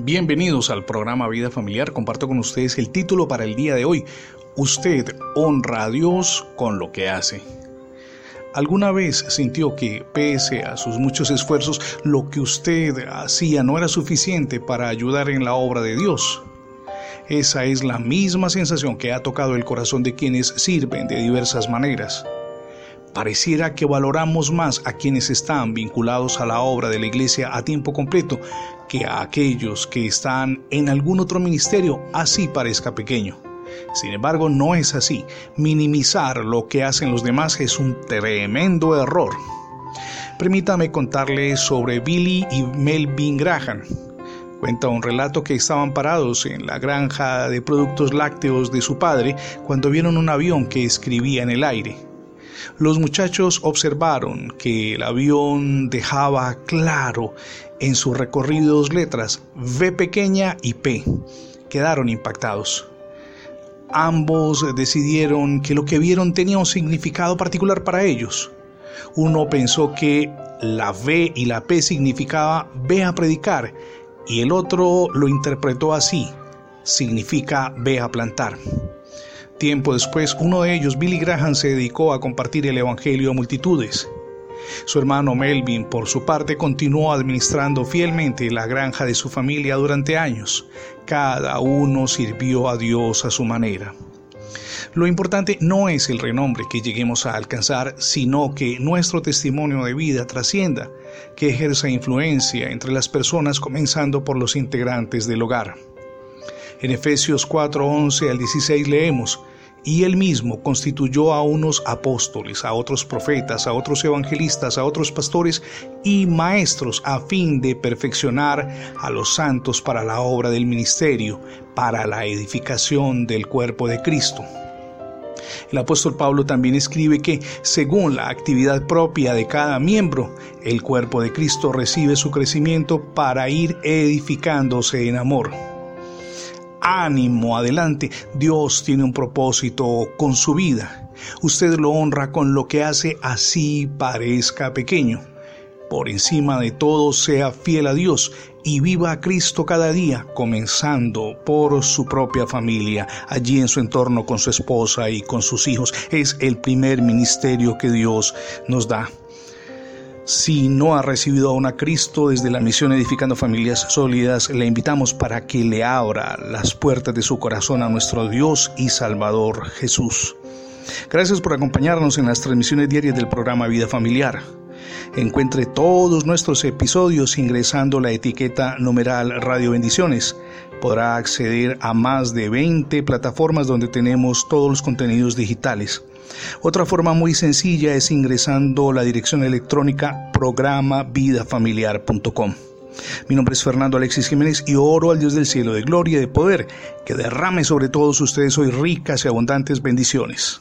Bienvenidos al programa Vida Familiar. Comparto con ustedes el título para el día de hoy. Usted honra a Dios con lo que hace. ¿Alguna vez sintió que, pese a sus muchos esfuerzos, lo que usted hacía no era suficiente para ayudar en la obra de Dios? Esa es la misma sensación que ha tocado el corazón de quienes sirven de diversas maneras. Pareciera que valoramos más a quienes están vinculados a la obra de la iglesia a tiempo completo que a aquellos que están en algún otro ministerio, así parezca pequeño. Sin embargo, no es así. Minimizar lo que hacen los demás es un tremendo error. Permítame contarles sobre Billy y Melvin Graham. Cuenta un relato que estaban parados en la granja de productos lácteos de su padre cuando vieron un avión que escribía en el aire. Los muchachos observaron que el avión dejaba claro en su recorrido dos letras, V pequeña y P. Quedaron impactados. Ambos decidieron que lo que vieron tenía un significado particular para ellos. Uno pensó que la V y la P significaba ve a predicar y el otro lo interpretó así, significa ve a plantar. Tiempo después, uno de ellos, Billy Graham, se dedicó a compartir el Evangelio a multitudes. Su hermano Melvin, por su parte, continuó administrando fielmente la granja de su familia durante años. Cada uno sirvió a Dios a su manera. Lo importante no es el renombre que lleguemos a alcanzar, sino que nuestro testimonio de vida trascienda, que ejerza influencia entre las personas comenzando por los integrantes del hogar. En Efesios 4, 11 al 16 leemos, y él mismo constituyó a unos apóstoles, a otros profetas, a otros evangelistas, a otros pastores y maestros a fin de perfeccionar a los santos para la obra del ministerio, para la edificación del cuerpo de Cristo. El apóstol Pablo también escribe que, según la actividad propia de cada miembro, el cuerpo de Cristo recibe su crecimiento para ir edificándose en amor ánimo, adelante. Dios tiene un propósito con su vida. Usted lo honra con lo que hace así parezca pequeño. Por encima de todo, sea fiel a Dios y viva a Cristo cada día, comenzando por su propia familia, allí en su entorno con su esposa y con sus hijos. Es el primer ministerio que Dios nos da. Si no ha recibido aún a Cristo desde la misión Edificando Familias Sólidas, le invitamos para que le abra las puertas de su corazón a nuestro Dios y Salvador Jesús. Gracias por acompañarnos en las transmisiones diarias del programa Vida Familiar. Encuentre todos nuestros episodios ingresando la etiqueta numeral Radio Bendiciones. Podrá acceder a más de 20 plataformas donde tenemos todos los contenidos digitales. Otra forma muy sencilla es ingresando la dirección electrónica programavidafamiliar.com. Mi nombre es Fernando Alexis Jiménez y oro al Dios del cielo de gloria y de poder que derrame sobre todos ustedes hoy ricas y abundantes bendiciones.